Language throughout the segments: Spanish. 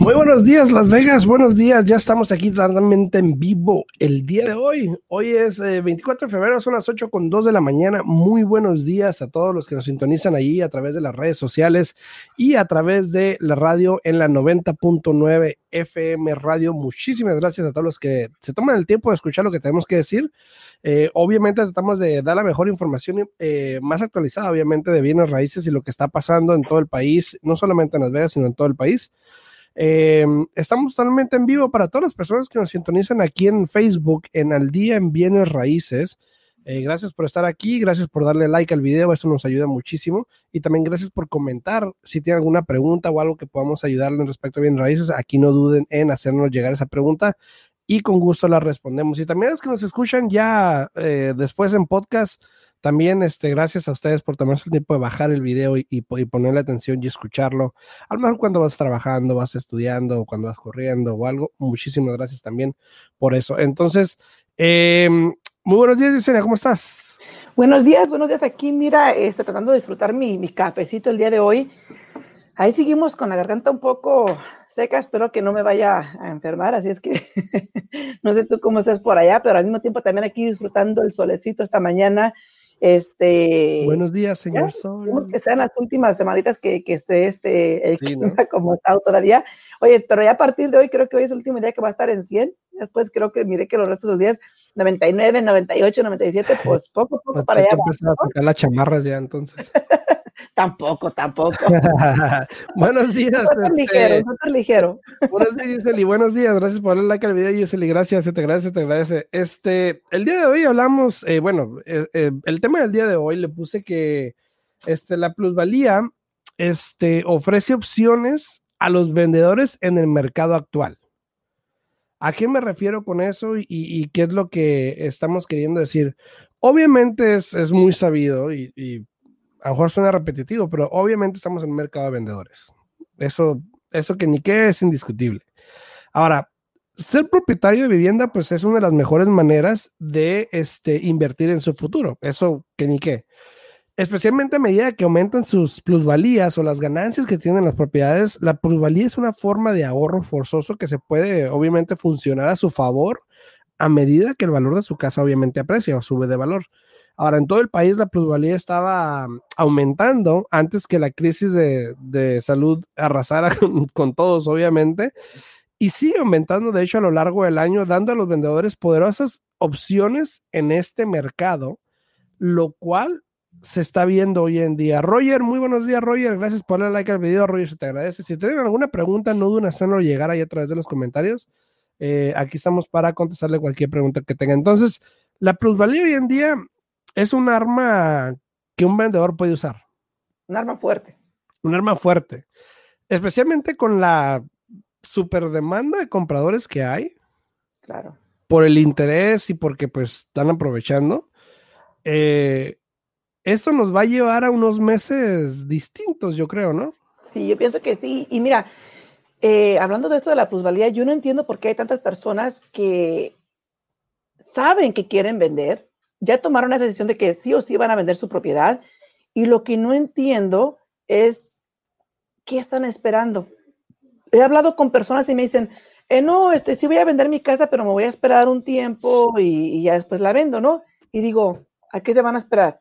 Muy buenos días, Las Vegas. Buenos días. Ya estamos aquí totalmente en vivo el día de hoy. Hoy es 24 eh, de febrero, son las 8 con 2 de la mañana. Muy buenos días a todos los que nos sintonizan allí a través de las redes sociales y a través de la radio en la 90.9 FM Radio. Muchísimas gracias a todos los que se toman el tiempo de escuchar lo que tenemos que decir. Eh, obviamente tratamos de dar la mejor información eh, más actualizada, obviamente, de bienes raíces y lo que está pasando en todo el país, no solamente en Las Vegas, sino en todo el país. Eh, estamos totalmente en vivo para todas las personas que nos sintonizan aquí en Facebook en Al Día en Bienes Raíces. Eh, gracias por estar aquí, gracias por darle like al video, eso nos ayuda muchísimo. Y también gracias por comentar. Si tienen alguna pregunta o algo que podamos ayudarle respecto a bienes raíces, aquí no duden en hacernos llegar esa pregunta y con gusto la respondemos. Y también los que nos escuchan ya eh, después en podcast, también, este, gracias a ustedes por tomarse el tiempo de bajar el video y, y, ponerle atención y escucharlo. A lo mejor cuando vas trabajando, vas estudiando, o cuando vas corriendo o algo. Muchísimas gracias también por eso. Entonces, em, muy buenos días, Yesenia, ¿cómo estás? Buenos días, buenos días. Aquí, mira, este, tratando de disfrutar mi, mi cafecito el día de hoy. Ahí seguimos con la garganta un poco seca, espero que no me vaya a enfermar, así es que no sé tú cómo estás por allá, pero al mismo tiempo también aquí disfrutando el solecito esta mañana, este, Buenos días, señor Sol. Que sean las últimas semanitas que, que esté este, el clima como está todavía. Oye, pero ya a partir de hoy, creo que hoy es el último día que va a estar en 100. Después creo que mire que los restos de los días, 99, 98, 97, pues poco a poco para allá. Va, a sacar las chamarras ya entonces. tampoco, tampoco. buenos días. No este, ligero, no ligero. buenos días, Yuseli. Buenos días. Gracias por darle like al video, Yuseli. Gracias, te agradece, te agradece. Este, el día de hoy hablamos, eh, bueno, eh, eh, el tema del día de hoy le puse que este, la plusvalía este, ofrece opciones a los vendedores en el mercado actual. ¿A qué me refiero con eso y, y qué es lo que estamos queriendo decir? Obviamente es, es muy sabido y, y a lo mejor suena repetitivo, pero obviamente estamos en un mercado de vendedores. Eso, eso que ni qué es indiscutible. Ahora, ser propietario de vivienda, pues es una de las mejores maneras de este, invertir en su futuro. Eso que ni qué. Especialmente a medida que aumentan sus plusvalías o las ganancias que tienen las propiedades, la plusvalía es una forma de ahorro forzoso que se puede obviamente funcionar a su favor a medida que el valor de su casa obviamente aprecia o sube de valor. Ahora, en todo el país la plusvalía estaba aumentando antes que la crisis de, salud arrasara con, todos, obviamente, y sigue aumentando, de hecho, a lo largo del año, dando a los vendedores poderosas opciones en este mercado, lo cual se está viendo hoy en día. Roger, muy buenos días, Roger. Gracias por darle like al video, Roger, se te agradece. Si tienen alguna pregunta, no duden en hacerlo llegar ahí a través de los comentarios. Eh, aquí estamos para contestarle cualquier pregunta que tenga. Entonces, la plusvalía hoy en día es un arma que un vendedor puede usar. Un arma fuerte. Un arma fuerte. Especialmente con la super demanda de compradores que hay. Claro. Por el interés y porque pues están aprovechando. Eh, esto nos va a llevar a unos meses distintos, yo creo, ¿no? Sí, yo pienso que sí. Y mira, eh, hablando de esto de la plusvalía, yo no entiendo por qué hay tantas personas que saben que quieren vender, ya tomaron la decisión de que sí o sí van a vender su propiedad y lo que no entiendo es qué están esperando. He hablado con personas y me dicen, eh, no, este, sí voy a vender mi casa, pero me voy a esperar un tiempo y, ya después la vendo, ¿no? Y digo, ¿a qué se van a esperar?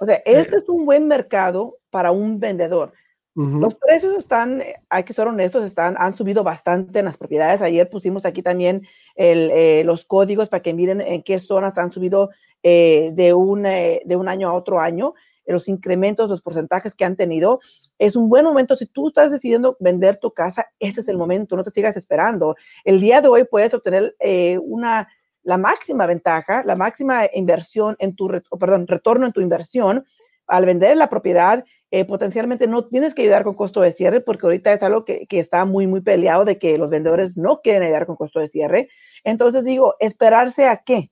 O sea, este es un buen mercado para un vendedor. Los precios están, hay que ser honestos, están, han subido bastante en las propiedades. Ayer pusimos aquí también el, eh, los códigos para que miren en qué zonas han subido eh, de, un, eh, de un año a otro año, eh, los incrementos, los porcentajes que han tenido. Es un buen momento. Si tú estás decidiendo vender tu casa, este es el momento, no te sigas esperando. El día de hoy puedes obtener una, la máxima ventaja, la máxima inversión en tu, perdón, retorno en tu inversión al vender la propiedad eh, potencialmente no tienes que ayudar con costo de cierre, porque ahorita es algo que, que, está muy, muy peleado de que los vendedores no quieren ayudar con costo de cierre. Entonces digo, ¿esperarse a qué?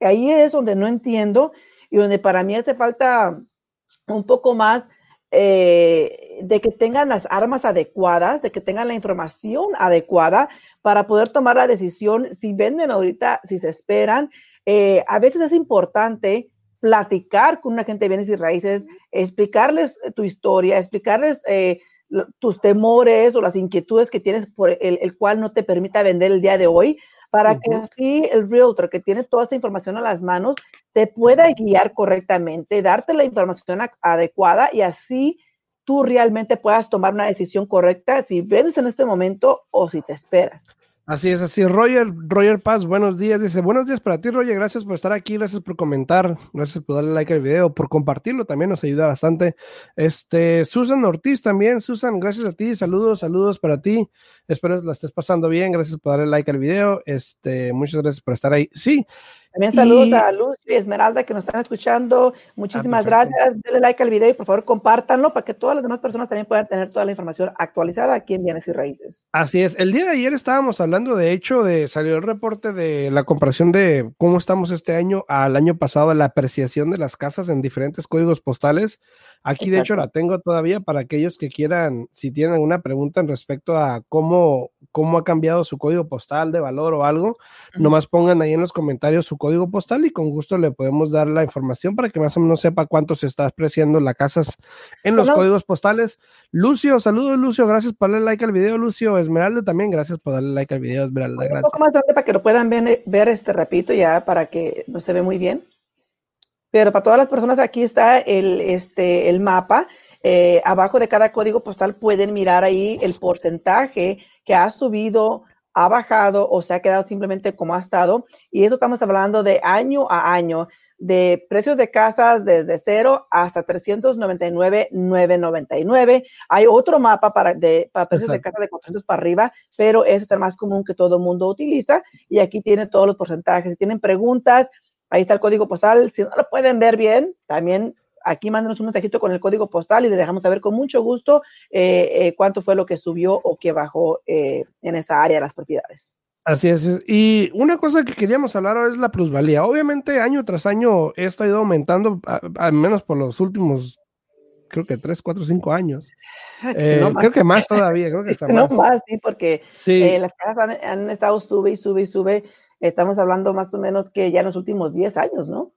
Ahí es donde no entiendo y donde para mí hace falta un poco más eh, de que tengan las armas adecuadas, de que tengan la información adecuada para poder tomar la decisión si venden ahorita, si se esperan. Eh, a veces es importante platicar con una gente de bienes y raíces, explicarles tu historia, explicarles eh, tus temores o las inquietudes que tienes por el, el, cual no te permita vender el día de hoy, para que así el realtor que tiene toda esta información a las manos te pueda guiar correctamente, darte la información adecuada y así tú realmente puedas tomar una decisión correcta si vendes en este momento o si te esperas. Así es, así. Roger, Roger Paz, buenos días. Dice, buenos días para ti, Roger. Gracias por estar aquí, gracias por comentar, gracias por darle like al video, por compartirlo también nos ayuda bastante. Este, Susan Ortiz también, Susan, gracias a ti, saludos, saludos para ti. Espero la estés pasando bien, gracias por darle like al video. Este, muchas gracias por estar ahí. Sí, también saludos a Lucio y Esmeralda que nos están escuchando. Muchísimas ah, gracias. Denle like al video y por favor compártanlo para que todas las demás personas también puedan tener toda la información actualizada aquí en Bienes y Raíces. Así es. El día de ayer estábamos hablando, de hecho, de salió el reporte de la comparación de cómo estamos este año al año pasado, la apreciación de las casas en diferentes códigos postales. Aquí, de hecho, la tengo todavía para aquellos que quieran, si tienen alguna pregunta en respecto a cómo, cómo ha cambiado su código postal de valor o algo, nomás pongan ahí en los comentarios su código postal y con gusto le podemos dar la información para que más o menos sepa cuánto se está apreciando las casas en los códigos postales. Lucio, saludos, Lucio, gracias por darle like al video, Lucio. Esmeralda también, gracias por darle like al video, Esmeralda. Gracias. Un poco más grande para que lo puedan ver, ver este, repito, ya para que no se ve muy bien. Pero para todas las personas aquí está el, este, el mapa. Eh, abajo de cada código postal pueden mirar ahí el porcentaje que ha subido, ha bajado o se ha quedado simplemente como ha estado. Y eso estamos hablando de año a año, de precios de casas desde cero hasta 399,999. Hay otro mapa para, de, para precios de casas de 400 para arriba, pero ese es el más común que todo el mundo utiliza. Y aquí tiene todos los porcentajes. Si tienen preguntas, Ahí está el código postal. Si no lo pueden ver bien, también aquí mándenos un mensajito con el código postal y le dejamos saber con mucho gusto eh, eh, cuánto fue lo que subió o que bajó eh, en esa área de las propiedades. Así es. Y una cosa que queríamos hablar ahora es la plusvalía. Obviamente, año tras año, esto ha ido aumentando, al menos por los últimos, creo que tres, cuatro, cinco años. Ah, creo que más todavía, creo que está más. No más, sí, porque las casas han, han, estado sube y sube y sube estamos hablando más o menos que ya en los últimos 10 años, ¿no?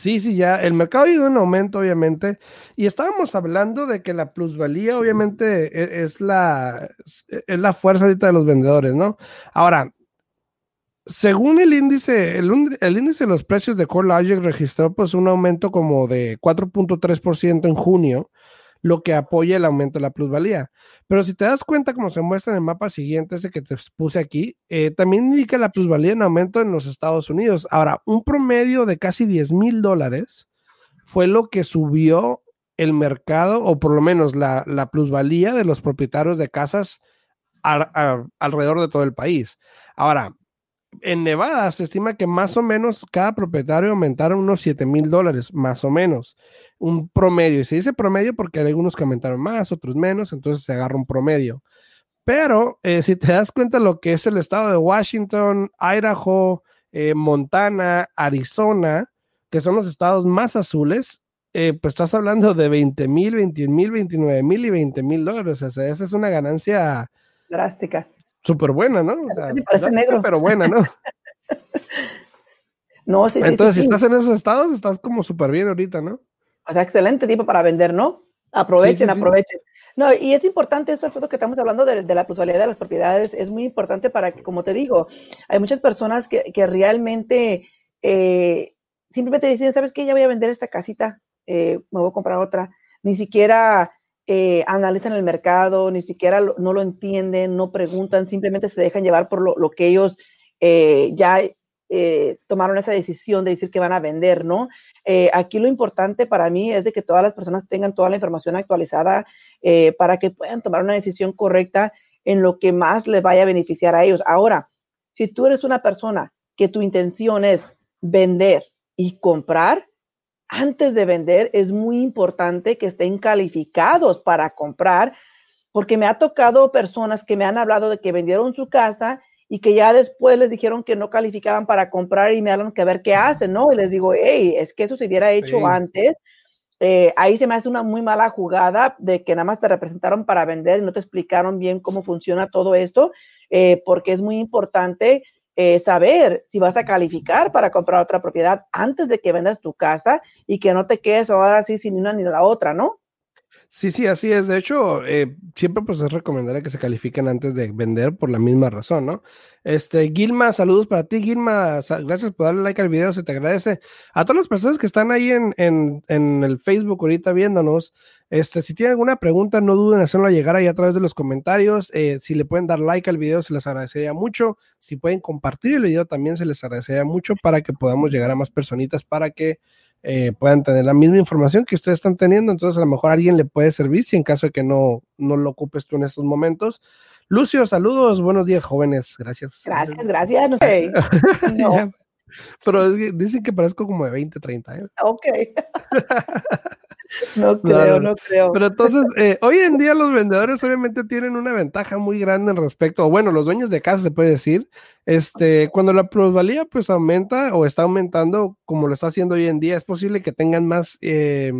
Sí, sí, ya el mercado ha ido en aumento, obviamente, y estábamos hablando de que la plusvalía, obviamente, e, es, la, es la fuerza ahorita de los vendedores, ¿no? Ahora, según el índice, el, el, índice de los precios de CoreLogic registró pues un aumento como de 4.3% en junio, lo que apoya el aumento de la plusvalía. Pero si te das cuenta, como se muestra en el mapa siguiente, ese que te puse aquí, eh, también indica la plusvalía en aumento en los Estados Unidos. Ahora, un promedio de casi 10 mil dólares fue lo que subió el mercado, o por lo menos la, plusvalía de los propietarios de casas alrededor de todo el país. Ahora, en Nevada se estima que más o menos cada propietario aumentaron unos 7 mil dólares, más o menos, un promedio. Y se dice promedio porque hay algunos que aumentaron más, otros menos, entonces se agarra un promedio. Pero eh, si te das cuenta lo que es el estado de Washington, Idaho, eh, Montana, Arizona, que son los estados más azules, eh, pues estás hablando de 20 mil, 21 mil, 29 mil y 20 mil dólares. O sea, esa es una ganancia drástica súper buena, ¿no? O sea, parece negro. Pero buena, ¿no? no, sí, Entonces, si estás en esos estados, estás como súper bien ahorita, ¿no? O sea, excelente tipo para vender, ¿no? Aprovechen, aprovechen. No, y es importante eso, Alfredo, que estamos hablando de, la plusvalía de las propiedades. Es muy importante para que, como te digo, hay muchas personas que, que realmente eh, simplemente dicen, ¿sabes qué? Ya voy a vender esta casita, eh, me voy a comprar otra. Ni siquiera eh, analizan el mercado, ni siquiera no lo entienden, no preguntan, simplemente se dejan llevar por lo, que ellos eh, ya eh, tomaron esa decisión de decir que van a vender, ¿no? aquí lo importante para mí es de que todas las personas tengan toda la información actualizada para que puedan tomar una decisión correcta en lo que más les vaya a beneficiar a ellos. Ahora, si tú eres una persona que tu intención es vender y comprar, antes de vender, es muy importante que estén calificados para comprar, porque me ha tocado personas que me han hablado de que vendieron su casa y que ya después les dijeron que no calificaban para comprar y me hablan que a ver qué hacen, ¿no? Y les digo, hey, es que eso se hubiera hecho antes. Eh, ahí se me hace una muy mala jugada de que nada más te representaron para vender y no te explicaron bien cómo funciona todo esto, eh, porque es muy importante eh, saber si vas a calificar para comprar otra propiedad antes de que vendas tu casa y que no te quedes ahora sí sin una ni la otra, ¿no? Sí, sí, así es. De hecho, eh, siempre pues es recomendable que se califiquen antes de vender por la misma razón, ¿no? Este, Gilma, saludos para ti, Gilma. Gracias por darle like al video, se te agradece. A todas las personas que están ahí en, en, el Facebook ahorita viéndonos, este, si tienen alguna pregunta, no duden en hacerlo llegar ahí a través de los comentarios. Eh, si le pueden dar like al video, se les agradecería mucho. Si pueden compartir el video, también se les agradecería mucho para que podamos llegar a más personitas, para que eh, puedan tener la misma información que ustedes están teniendo. Entonces, a lo mejor a alguien le puede servir si en caso de que no, no lo ocupes tú en estos momentos. Lucio, saludos, buenos días, jóvenes. Gracias. Gracias, gracias. No sé. No. Pero dicen que parezco como de 20, 30. ¿eh? Ok. No creo, no, creo. Pero entonces, eh, hoy en día los vendedores obviamente tienen una ventaja muy grande en respecto, o bueno, los dueños de casa se puede decir, este, cuando la plusvalía pues aumenta o está aumentando como lo está haciendo hoy en día, es posible que tengan más, eh,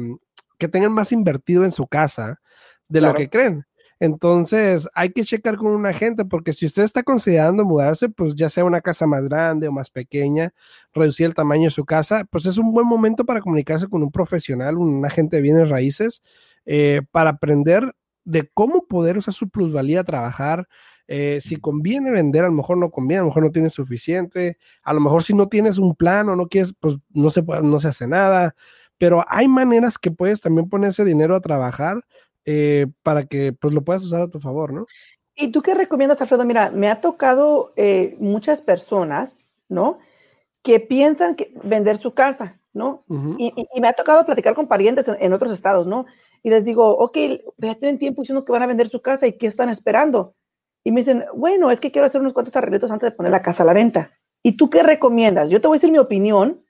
que tengan más invertido en su casa de lo que creen. Entonces, hay que checar con un agente porque si usted está considerando mudarse, pues ya sea una casa más grande o más pequeña, reducir el tamaño de su casa, pues es un buen momento para comunicarse con un profesional, un agente de bienes raíces, eh, para aprender de cómo poder usar su plusvalía a trabajar. Eh, si conviene vender, a lo mejor no conviene, a lo mejor no tienes suficiente, a lo mejor si no tienes un plan o no quieres, pues no se, no se hace nada, pero hay maneras que puedes también poner ese dinero a trabajar eh, para que pues lo puedas usar a tu favor, ¿no? ¿Y tú qué recomiendas, Alfredo? Mira, me ha tocado eh, muchas personas, ¿no? Que piensan que vender su casa, ¿no? y, me ha tocado platicar con parientes en, otros estados, ¿no? Y les digo, ok, ya tienen tiempo diciendo que van a vender su casa y qué están esperando. Y me dicen, bueno, es que quiero hacer unos cuantos arreglos antes de poner la casa a la venta. ¿Y tú qué recomiendas? Yo te voy a decir mi opinión.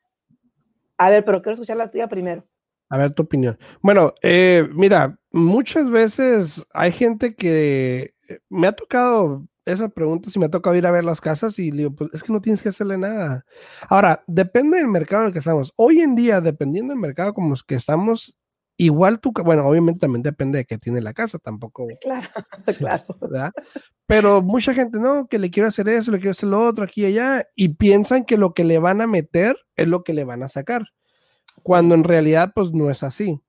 A ver, pero quiero escuchar la tuya primero. A ver tu opinión. Bueno, eh, mira, muchas veces hay gente que eh, me ha tocado esa pregunta, si me ha tocado ir a ver las casas y digo, pues es que no tienes que hacerle nada. Ahora, depende del mercado en el que estamos. Hoy en día, dependiendo del mercado como es que estamos, igual tú, bueno, obviamente también depende de qué tiene la casa, tampoco. Claro, claro. ¿verdad? Pero mucha gente, no, que le quiero hacer eso, le quiero hacer lo otro, aquí y allá, y piensan que lo que le van a meter es lo que le van a sacar cuando en realidad pues no es así.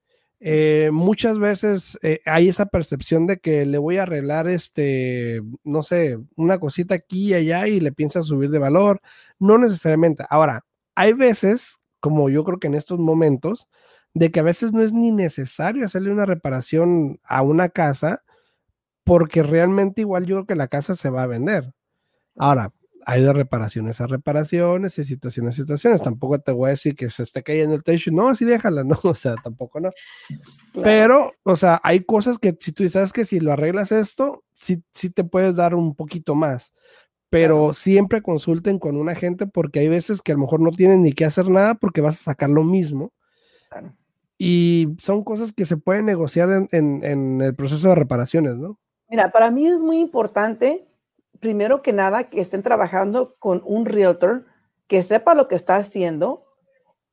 Eh, muchas veces eh, hay esa percepción de que le voy a arreglar este, no sé, una cosita aquí y allá y le piensa subir de valor. No necesariamente. Ahora, hay veces, como yo creo que en estos momentos, de que a veces no es ni necesario hacerle una reparación a una casa porque realmente igual yo creo que la casa se va a vender. Ahora, hay de reparaciones a reparaciones y situaciones a situaciones. Tampoco te voy a decir que se esté cayendo el techo. No, así déjala, no, o sea, tampoco no. Pero, o sea, hay cosas que si tú sabes que si lo arreglas esto, sí, sí te puedes dar un poquito más. Pero siempre consulten con un agente porque hay veces que a lo mejor no tienen ni que hacer nada porque vas a sacar lo mismo. Y son cosas que se pueden negociar en, en, en el proceso de reparaciones, ¿no? Mira, para mí es muy importante primero que nada, que estén trabajando con un realtor que sepa lo que está haciendo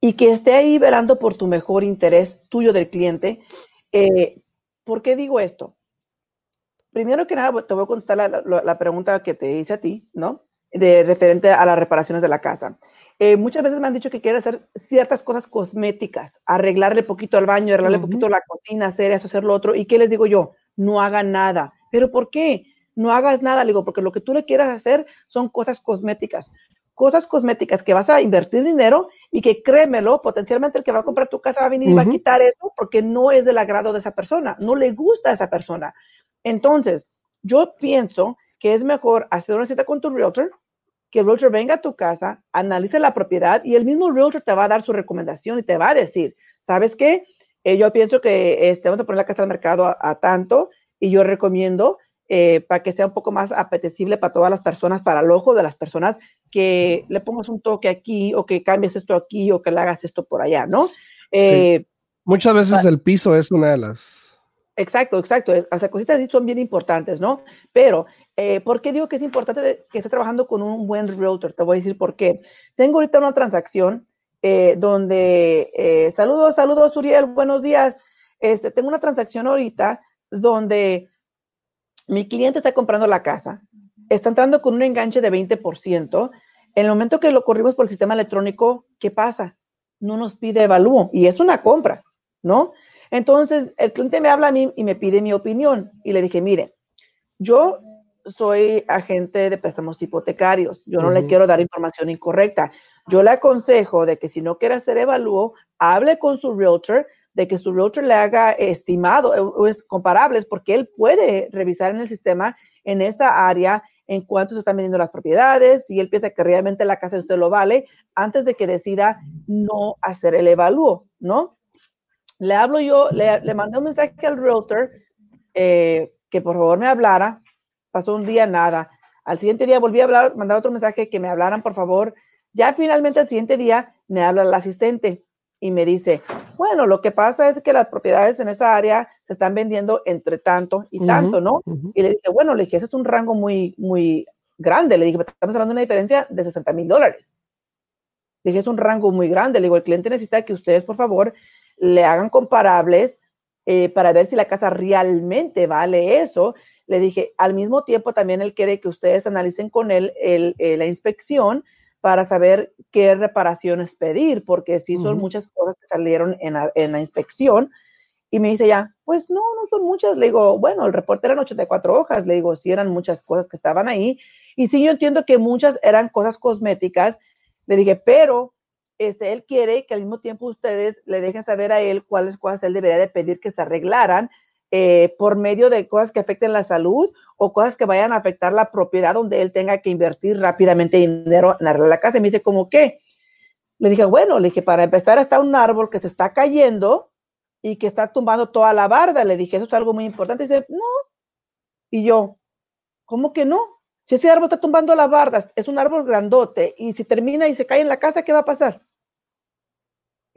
y que esté ahí velando por tu mejor interés tuyo del cliente. Eh, ¿Por qué digo esto? Primero que nada, te voy a contestar la, pregunta que te hice a ti, ¿no? De referente a las reparaciones de la casa. Eh, muchas veces me han dicho que quieren hacer ciertas cosas cosméticas, arreglarle poquito al baño, arreglarle poquito la cocina, hacer eso, hacer lo otro. ¿Y qué les digo yo? No hagan nada. ¿Pero por qué? No hagas nada, le digo, porque lo que tú le quieras hacer son cosas cosméticas. Cosas cosméticas que vas a invertir dinero y que créemelo, potencialmente el que va a comprar tu casa va a venir y va a quitar eso porque no es del agrado de esa persona, no le gusta a esa persona. Entonces, yo pienso que es mejor hacer una cita con tu realtor, que el realtor venga a tu casa, analice la propiedad y el mismo realtor te va a dar su recomendación y te va a decir, ¿sabes qué? Eh, yo pienso que este, vamos a poner la casa al mercado a tanto y yo recomiendo eh, para que sea un poco más apetecible para todas las personas, para el ojo de las personas, que le pongas un toque aquí o que cambies esto aquí o que le hagas esto por allá, ¿no? Eh, Muchas veces el piso es una de las. Exacto, exacto. Las cositas así son bien importantes, ¿no? Pero, eh, ¿por qué digo que es importante que esté trabajando con un buen realtor? Te voy a decir por qué. Tengo ahorita una transacción eh, donde, eh, saludos, saludos, Uriel, buenos días. Este, tengo una transacción ahorita donde mi cliente está comprando la casa, está entrando con un enganche de 20%. En el momento que lo corrimos por el sistema electrónico, ¿qué pasa? No nos pide evalúo y es una compra. ¿no? Entonces, el cliente me habla a mí y me pide mi opinión. Y le dije, mire, yo soy agente de préstamos hipotecarios. Yo no le quiero dar información incorrecta. Yo le aconsejo de que si no quiere hacer evalúo, hable con su realtor, de que su realtor le haga estimado, o es comparables, porque él puede revisar en el sistema en esa área en cuánto se están vendiendo las propiedades, si él piensa que realmente la casa de usted lo vale, antes de que decida no hacer el evalúo, ¿no? Le hablo yo, le, mandé un mensaje al realtor eh, que por favor me hablara. Pasó un día, nada. Al siguiente día volví a hablar, mandar otro mensaje que me hablaran, por favor. Ya finalmente al siguiente día me habla el asistente y me dice, bueno, lo que pasa es que las propiedades en esa área se están vendiendo entre tanto y tanto, ¿no? Y le dije, bueno, le dije, ese es un rango muy, muy grande. Le dije, estamos hablando de una diferencia de 60 mil dólares. Le dije, es un rango muy grande. Le digo, el cliente necesita que ustedes, por favor, le hagan comparables eh, para ver si la casa realmente vale eso. Le dije, al mismo tiempo también él quiere que ustedes analicen con él el, eh, la inspección para saber qué reparaciones pedir, porque sí son muchas cosas que salieron en la, en la, inspección. Y me dice ya, pues no, no son muchas. Le digo, bueno, el reporte eran 84 hojas. Le digo, sí eran muchas cosas que estaban ahí. Y sí, yo entiendo que muchas eran cosas cosméticas. Le dije, pero este, él quiere que al mismo tiempo ustedes le dejen saber a él cuáles cosas él debería de pedir que se arreglaran eh, por medio de cosas que afecten la salud o cosas que vayan a afectar la propiedad donde él tenga que invertir rápidamente dinero en arreglar la casa. Y me dice, ¿cómo qué? Le dije, bueno, le dije, para empezar está un árbol que se está cayendo y que está tumbando toda la barda. Le dije, eso es algo muy importante. Y dice, no. Y yo, ¿cómo que no? Si ese árbol está tumbando las bardas, es un árbol grandote y si termina y se cae en la casa, ¿qué va a pasar?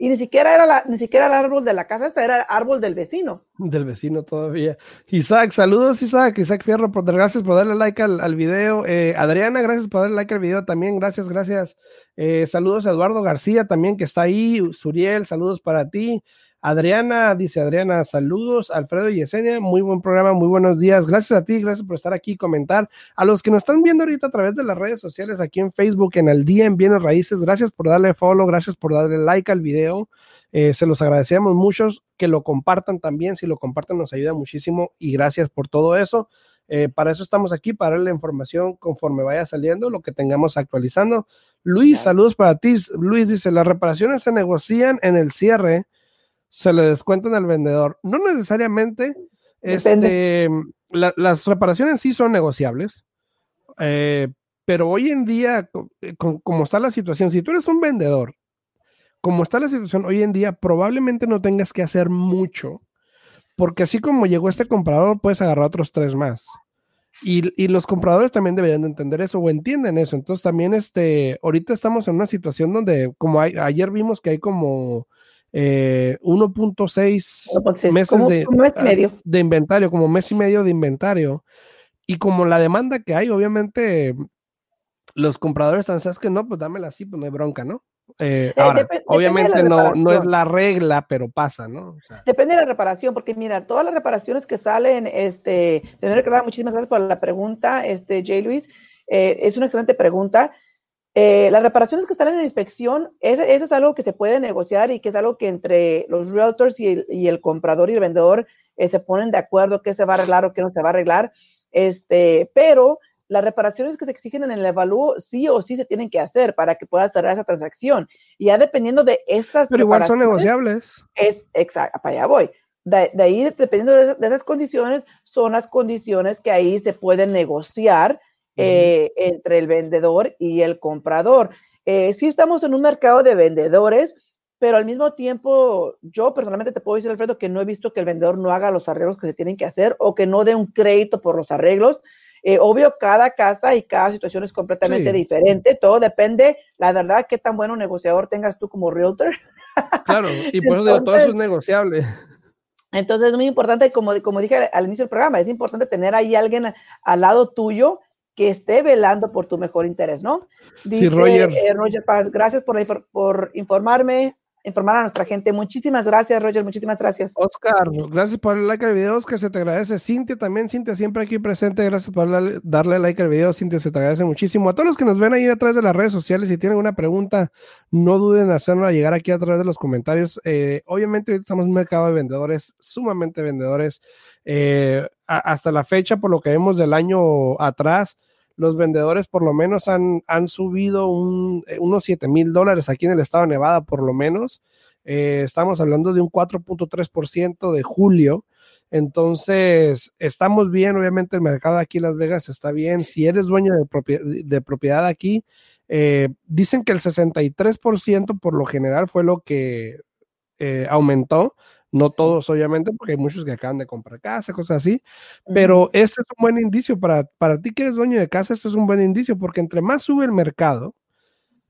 Y ni siquiera era la, ni siquiera el árbol de la casa, este era el árbol del vecino. Del vecino todavía. Isaac, saludos Isaac, Isaac Fierro, por, gracias por darle like al, al video. Eh, Adriana, gracias por darle like al video también, gracias, gracias. Eh, saludos a Eduardo García también que está ahí, Suriel, saludos para ti. Adriana, dice Adriana, saludos. Alfredo y Yesenia, muy buen programa, muy buenos días. Gracias a ti, gracias por estar aquí y comentar. A los que nos están viendo ahorita a través de las redes sociales, aquí en Facebook, en el día en Bienes Raíces, gracias por darle follow, gracias por darle like al video. Eh, se los agradecemos muchos que lo compartan también. Si lo compartan, nos ayuda muchísimo y gracias por todo eso. Eh, para eso estamos aquí, para darle la información conforme vaya saliendo, lo que tengamos actualizando. Luis, saludos para ti. Luis dice: las reparaciones se negocian en el cierre se le descuentan al vendedor. No necesariamente, este, las reparaciones sí son negociables, eh, pero hoy en día, eh, como está la situación, si tú eres un vendedor, como está la situación hoy en día, probablemente no tengas que hacer mucho, porque así como llegó este comprador, puedes agarrar otros tres más. Y, y, los compradores también deberían de entender eso o entienden eso. Entonces también, este, ahorita estamos en una situación donde, como hay, ayer vimos que hay como 1.6 eh, meses de, medio. de inventario, como mes y medio de inventario. Y como la demanda que hay, obviamente los compradores están, ¿sabes que No, pues dámela así, pues no hay bronca, ¿no? Eh, ahora, obviamente no, no es la regla, pero pasa, ¿no? depende de la reparación, porque mira, todas las reparaciones que salen, este, que nada, muchísimas gracias por la pregunta, este, J. Luis, eh, es una excelente pregunta. Eh, las reparaciones que están en la inspección, eso es algo que se puede negociar y que es algo que entre los realtors y el, comprador y el vendedor eh, se ponen de acuerdo qué se va a arreglar o qué no se va a arreglar. Este, pero las reparaciones que se exigen en el evalúo sí o sí se tienen que hacer para que pueda cerrar esa transacción. Y ya dependiendo de esas. Pero igual son negociables. Es exacto, para allá voy. De, ahí, dependiendo de, de, esas condiciones, son las condiciones que ahí se pueden negociar eh, entre el vendedor y el comprador. Eh, sí estamos en un mercado de vendedores, pero al mismo tiempo, yo personalmente te puedo decir, Alfredo, que no he visto que el vendedor no haga los arreglos que se tienen que hacer o que no dé un crédito por los arreglos. Eh, obvio, cada casa y cada situación es completamente diferente. Todo depende, la verdad, qué tan bueno negociador tengas tú como realtor. Claro, y por eso todo eso es negociable. Entonces es muy importante, como, como dije al, inicio del programa, es importante tener ahí alguien al lado tuyo que esté velando por tu mejor interés, ¿no? Dice, sí, Roger. Eh, Roger Paz, gracias por, por informarme informar a nuestra gente. Muchísimas gracias, Roger. Muchísimas gracias. Oscar, gracias por darle like al video, Oscar. Se te agradece. Cintia también, Cintia siempre aquí presente. Gracias por darle, like al video, Cintia. Se te agradece muchísimo. A todos los que nos ven ahí a través de las redes sociales, si tienen una pregunta, no duden en hacerla llegar aquí a través de los comentarios. Eh, obviamente, estamos en un mercado de vendedores, sumamente vendedores. Eh, hasta la fecha, por lo que vemos del año atrás, los vendedores por lo menos han, han subido eh, unos 7 mil dólares aquí en el estado de Nevada, por lo menos. Eh, estamos hablando de un 4.3% de julio. Entonces, estamos bien, obviamente el mercado aquí en Las Vegas está bien. Si eres dueño de, propiedad, aquí, eh, dicen que el 63% por lo general fue lo que aumentó. No todos, obviamente, porque hay muchos que acaban de comprar casa, cosas así. Pero este es un buen indicio para, para ti que eres dueño de casa. Este es un buen indicio porque entre más sube el mercado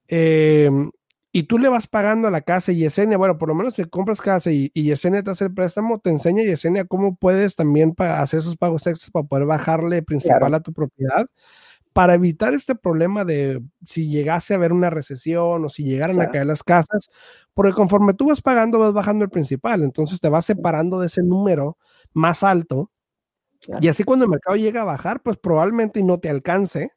em, y tú le vas pagando a la casa y Yesenia, bueno, por lo menos si compras casa y, y Yesenia te hace el préstamo, te enseña Yesenia cómo puedes también hacer esos pagos extras para poder bajarle principal a tu propiedad para evitar este problema de si llegase a haber una recesión o si llegaran a caer las casas, porque conforme tú vas pagando, vas bajando el principal, entonces te vas separando de ese número más alto. Y así cuando el mercado llega a bajar, pues probablemente no te alcance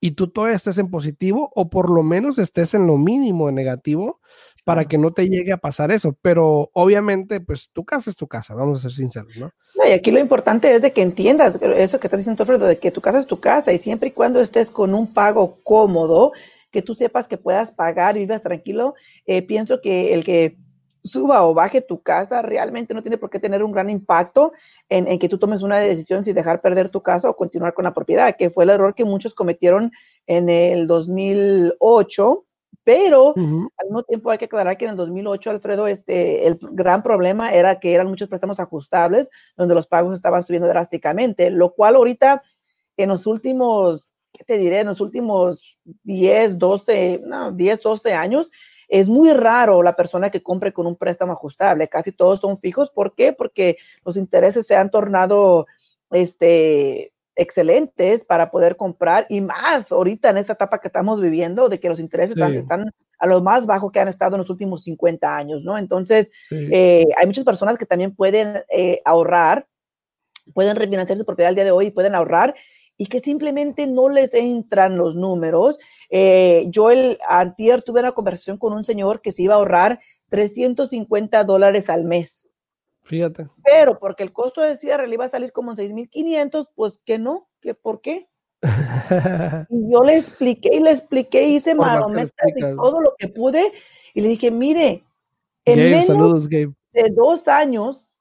y tú todavía estés en positivo o por lo menos estés en lo mínimo de negativo para que no te llegue a pasar eso. Pero obviamente, pues tu casa es tu casa, vamos a ser sinceros, ¿no? y aquí lo importante es de que entiendas eso que estás diciendo, Alfredo, de que tu casa es tu casa y siempre y cuando estés con un pago cómodo, que tú sepas que puedas pagar y vivas tranquilo, eh, pienso que el que suba o baje tu casa realmente no tiene por qué tener un gran impacto en, en, que tú tomes una decisión si dejar perder tu casa o continuar con la propiedad, que fue el error que muchos cometieron en el 2008 pero al mismo tiempo hay que aclarar que en el 2008, Alfredo, este, el gran problema era que eran muchos préstamos ajustables, donde los pagos estaban subiendo drásticamente, lo cual ahorita en los últimos, ¿qué te diré? En los últimos 10, 12, no, 10, 12 años, es muy raro la persona que compre con un préstamo ajustable. Casi todos son fijos. ¿Por qué? Porque los intereses se han tornado, este, excelentes para poder comprar y más ahorita en esta etapa que estamos viviendo de que los intereses están a lo más bajo que han estado en los últimos 50 años, ¿no? Entonces, eh, hay muchas personas que también pueden eh, ahorrar, pueden refinanciar su propiedad al día de hoy y pueden ahorrar y que simplemente no les entran los números. Eh, yo el antier tuve una conversación con un señor que se iba a ahorrar 350 dólares al mes Fíjate. Pero porque el costo de cierre le iba a salir como en 6.500, pues que no, que por qué. y yo le expliqué y le expliqué, hice marometas y todo lo que pude y le dije, mire, en menos de dos años,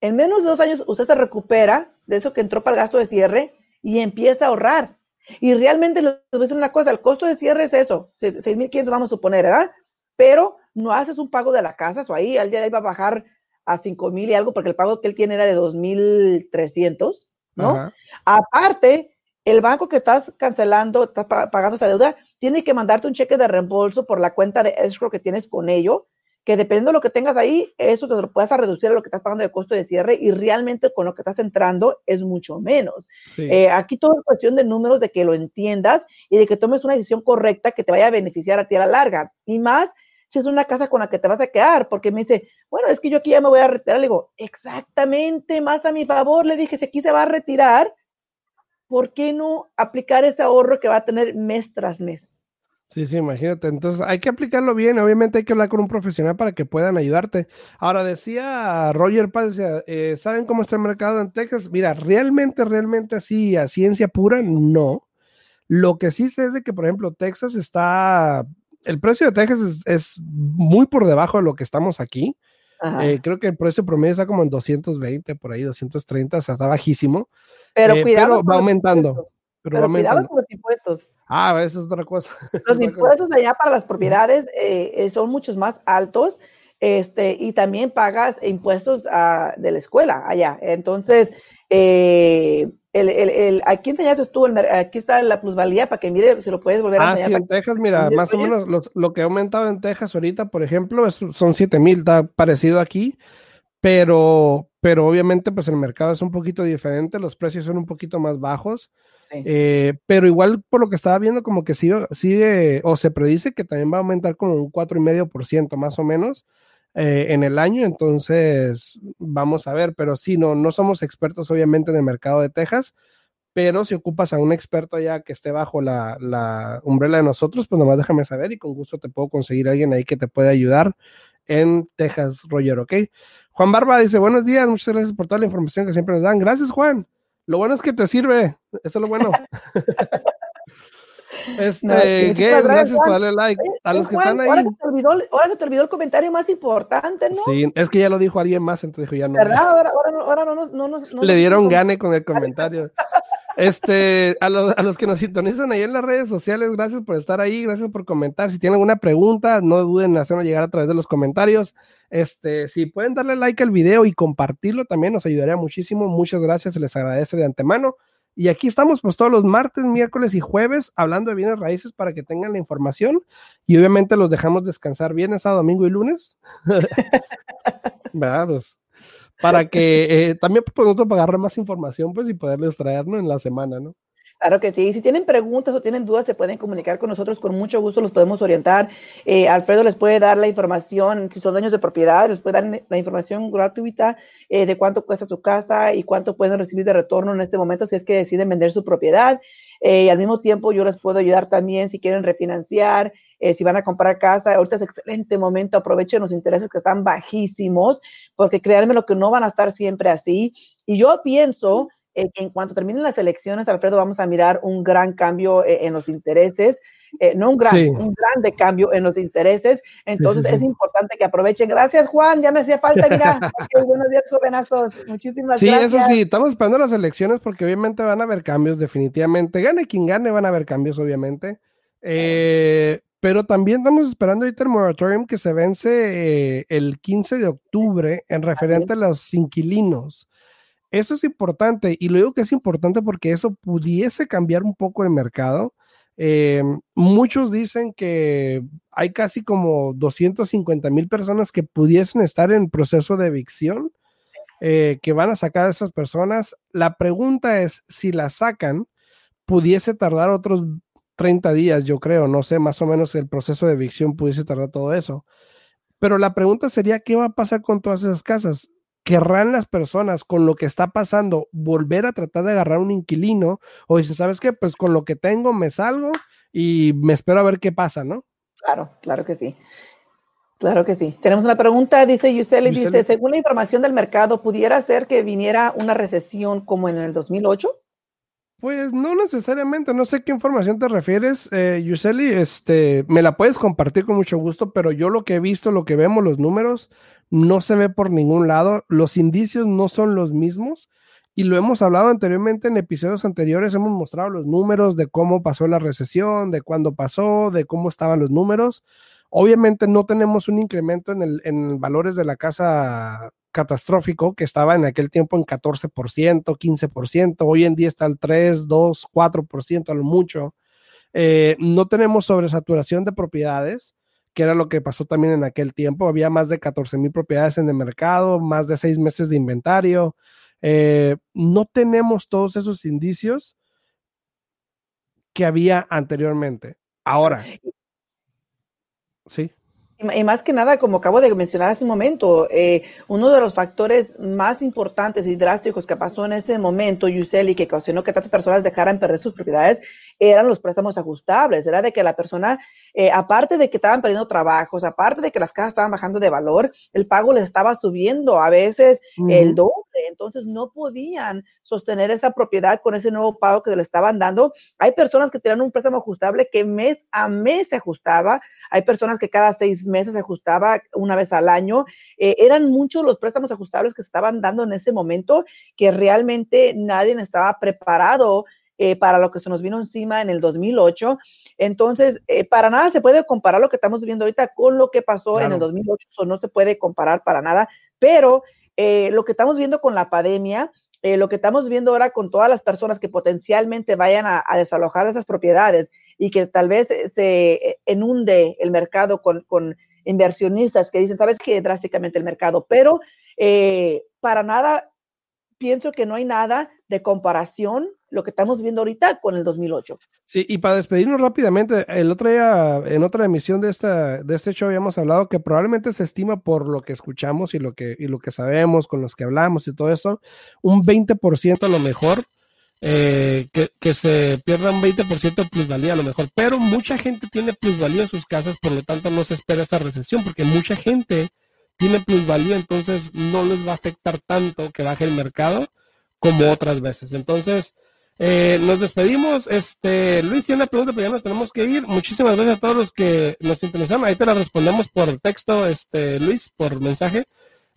en menos de dos años usted se recupera de eso que entró para el gasto de cierre y empieza a ahorrar. Y realmente les voy a decir una cosa, el costo de cierre es eso, 6.500 vamos a suponer, ¿verdad? Pero no haces un pago de la casa, o ahí al día iba a bajar a 5 mil y algo, porque el pago que él tiene era de 2.300, ¿no? Aparte, el banco que estás cancelando, estás pagando esa deuda, tiene que mandarte un cheque de reembolso por la cuenta de escrow que tienes con ello, que dependiendo de lo que tengas ahí, eso te lo puedes reducir a lo que estás pagando de costo de cierre y realmente con lo que estás entrando es mucho menos. Eh, aquí todo es cuestión de números, de que lo entiendas y de que tomes una decisión correcta que te vaya a beneficiar a ti a la larga. Y más si es una casa con la que te vas a quedar, porque me dice, bueno, es que yo aquí ya me voy a retirar. Le digo, exactamente, más a mi favor. Le dije, si aquí se va a retirar, ¿por qué no aplicar ese ahorro que va a tener mes tras mes? Sí, sí, imagínate. Entonces hay que aplicarlo bien. Obviamente hay que hablar con un profesional para que puedan ayudarte. Ahora decía Roger Paz, eh, ¿saben cómo está el mercado en Texas? Mira, realmente, realmente así, a ciencia pura, no. Lo que sí sé es de que, por ejemplo, Texas está el precio de Texas es, muy por debajo de lo que estamos aquí. Eh, creo que el precio promedio está como en 220, por ahí, 230, o sea, está bajísimo. Pero eh, cuidado. va aumentando. Pero, cuidado con los impuestos. Ah, eso es otra cosa. Los impuestos allá para las propiedades eh, son muchos más altos. Este, y también pagas impuestos ah, de la escuela allá. Entonces, el, el, el, aquí enseñaste tú, el, aquí está la plusvalía para que mire si lo puedes volver a enseñar. Ah, sí, en Texas, mira, más o menos lo que ha aumentado en Texas ahorita, por ejemplo, son 7 mil, está parecido aquí, pero, pero obviamente pues el mercado es un poquito diferente, los precios son un poquito más bajos. Eh, pero igual por lo que estaba viendo, como que sigue, sigue, o se predice que también va a aumentar como un 4,5% más o menos. Eh, en el año, entonces vamos a ver, pero sí, no, no somos expertos obviamente en el mercado de Texas, pero si ocupas a un experto ya que esté bajo la, la umbrella de nosotros, pues nomás déjame saber y con gusto te puedo conseguir a alguien ahí que te pueda ayudar en Texas, Roger, ¿ok? Juan Barba dice, buenos días, muchas gracias por toda la información que siempre nos dan. Gracias, Juan. Lo bueno es que te sirve, eso es lo bueno. Este, gracias por darle like. A los que están ahí. Ahora se, te olvidó, ahora se te olvidó el comentario más importante, ¿no? Sí, es que ya lo dijo alguien más, entonces dijo ya no. ¿Verdad? Ahora, ahora, ahora no, nos, no, no, Le dieron gane con el comentario. Este, a, los, a los que nos sintonizan ahí en las redes sociales, gracias por estar ahí, gracias por comentar. Si tienen alguna pregunta, no duden en hacernos llegar a través de los comentarios. Este, si pueden darle like al video y compartirlo también, nos ayudaría muchísimo. Muchas gracias, se les agradece de antemano. Y aquí estamos pues todos los martes, miércoles y jueves hablando de bienes raíces para que tengan la información y obviamente los dejamos descansar viernes, sábado, domingo y lunes. ¿Verdad? Pues, para que eh, también pues, nosotros agarrar más información pues y poderles traernos en la semana, ¿no? Claro que sí. Si tienen preguntas o tienen dudas, se pueden comunicar con nosotros. Con mucho gusto los podemos orientar. Eh, Alfredo les puede dar la información, si son dueños de propiedad, les puede dar la información gratuita eh, de cuánto cuesta su casa y cuánto pueden recibir de retorno en este momento si es que deciden vender su propiedad. Eh, y al mismo tiempo, yo les puedo ayudar también si quieren refinanciar, si van a comprar casa. Ahorita es excelente momento. Aprovechen los intereses que están bajísimos, porque créanme lo que no van a estar siempre así. Y yo pienso eh, en cuanto terminen las elecciones, Alfredo, vamos a mirar un gran cambio eh, en los intereses, eh, no un gran, un grande cambio en los intereses. Entonces es importante que aprovechen. Gracias, Juan, ya me hacía falta, mira. buenos días, jovenazos. Muchísimas gracias. Sí, eso sí, estamos esperando las elecciones porque obviamente van a haber cambios, definitivamente. Gane quien gane, van a haber cambios, obviamente. pero también estamos esperando ahorita el moratorium que se vence el 15 de octubre en referente a los inquilinos. Eso es importante y lo digo que es importante porque eso pudiese cambiar un poco el mercado. Eh, muchos dicen que hay casi como 250 mil personas que pudiesen estar en proceso de evicción, eh, que van a sacar a esas personas. La pregunta es, si la sacan, pudiese tardar otros 30 días, yo creo, no sé, más o menos el proceso de evicción pudiese tardar todo eso. Pero la pregunta sería, ¿qué va a pasar con todas esas casas? Querrán las personas con lo que está pasando volver a tratar de agarrar un inquilino o dicen, ¿sabes qué? Pues con lo que tengo me salgo y me espero a ver qué pasa, ¿no? Claro, claro que sí. Claro que sí. Tenemos una pregunta, dice Yuseli, dice, según la información del mercado, ¿pudiera ser que viniera una recesión como en el 2008? Pues no necesariamente, no sé qué información te refieres, eh, Yuseli, este, me la puedes compartir con mucho gusto, pero yo lo que he visto, lo que vemos, los números, no se ve por ningún lado, los indicios no son los mismos y lo hemos hablado anteriormente en episodios anteriores, hemos mostrado los números de cómo pasó la recesión, de cuándo pasó, de cómo estaban los números. Obviamente no tenemos un incremento en, el, en valores de la casa catastrófico que estaba en aquel tiempo en 14%, 15%, hoy en día está al 3, 2, 4% a lo mucho. Eh, no tenemos sobresaturación de propiedades, que era lo que pasó también en aquel tiempo. Había más de 14 mil propiedades en el mercado, más de seis meses de inventario. Eh, no tenemos todos esos indicios que había anteriormente. Ahora, sí. Y más que nada, como acabo de mencionar hace un momento, eh, uno de los factores más importantes y drásticos que pasó en ese momento, Yuseli, que ocasionó que tantas personas dejaran perder sus propiedades, eran los préstamos ajustables. Era de que la persona, eh, aparte de que estaban perdiendo trabajos, aparte de que las casas estaban bajando de valor, el pago les estaba subiendo a veces el doble. Entonces no podían sostener esa propiedad con ese nuevo pago que le estaban dando. Hay personas que tenían un préstamo ajustable que mes a mes se ajustaba. Hay personas que cada seis meses se ajustaba una vez al año. Eh, eran muchos los préstamos ajustables que se estaban dando en ese momento que realmente nadie estaba preparado eh, para lo que se nos vino encima en el 2008. Entonces, eh, para nada se puede comparar lo que estamos viviendo ahorita con lo que pasó en el 2008. Eso no se puede comparar para nada, pero eh, lo que estamos viendo con la pandemia eh, lo que estamos viendo ahora con todas las personas que potencialmente vayan a, desalojar esas propiedades y que tal vez se inunde el mercado con, con inversionistas que dicen, sabes que drásticamente el mercado, pero eh, para nada pienso que no hay nada de comparación lo que estamos viendo ahorita con el 2008. Sí, y para despedirnos rápidamente, el otro día, en otra emisión de, esta, de este show, habíamos hablado que probablemente se estima por lo que escuchamos y lo que, y lo que sabemos, con los que hablamos y todo eso, un 20% a lo mejor, eh, que, que, se pierda un 20% de plusvalía a lo mejor. Pero mucha gente tiene plusvalía en sus casas, por lo tanto no se espera esa recesión, porque mucha gente tiene plusvalía, entonces no les va a afectar tanto que baje el mercado como otras veces. Entonces, eh, nos despedimos. Este, Luis tiene una pregunta, pero ya nos tenemos que ir. Muchísimas gracias a todos los que nos interesaron. Ahí te la respondemos por texto, este, Luis, por mensaje.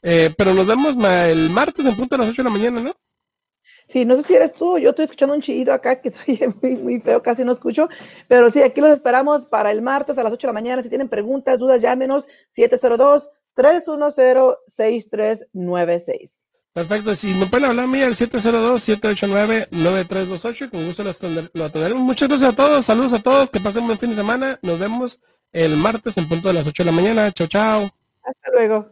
Eh, pero nos vemos el martes en punto a las 8 de la mañana, ¿no? Sí, no sé si eres tú, yo estoy escuchando un chillido acá que soy muy, muy feo, casi no escucho, pero sí, aquí los esperamos para el martes a las 8 de la mañana. Si tienen preguntas, dudas, llámenos 702 310-6396. Perfecto, si me pueden hablar a mí al 702-789-9328, con gusto lo atenderemos. Muchas gracias a todos, saludos a todos, que pasen un buen fin de semana. Nos vemos el martes en punto de las 8 de la mañana. Chao, chao. Hasta luego.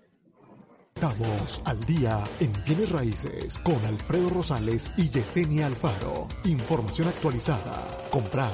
Estamos al día en bienes raíces con Alfredo Rosales y Yesenia Alfaro. Información actualizada. Comprar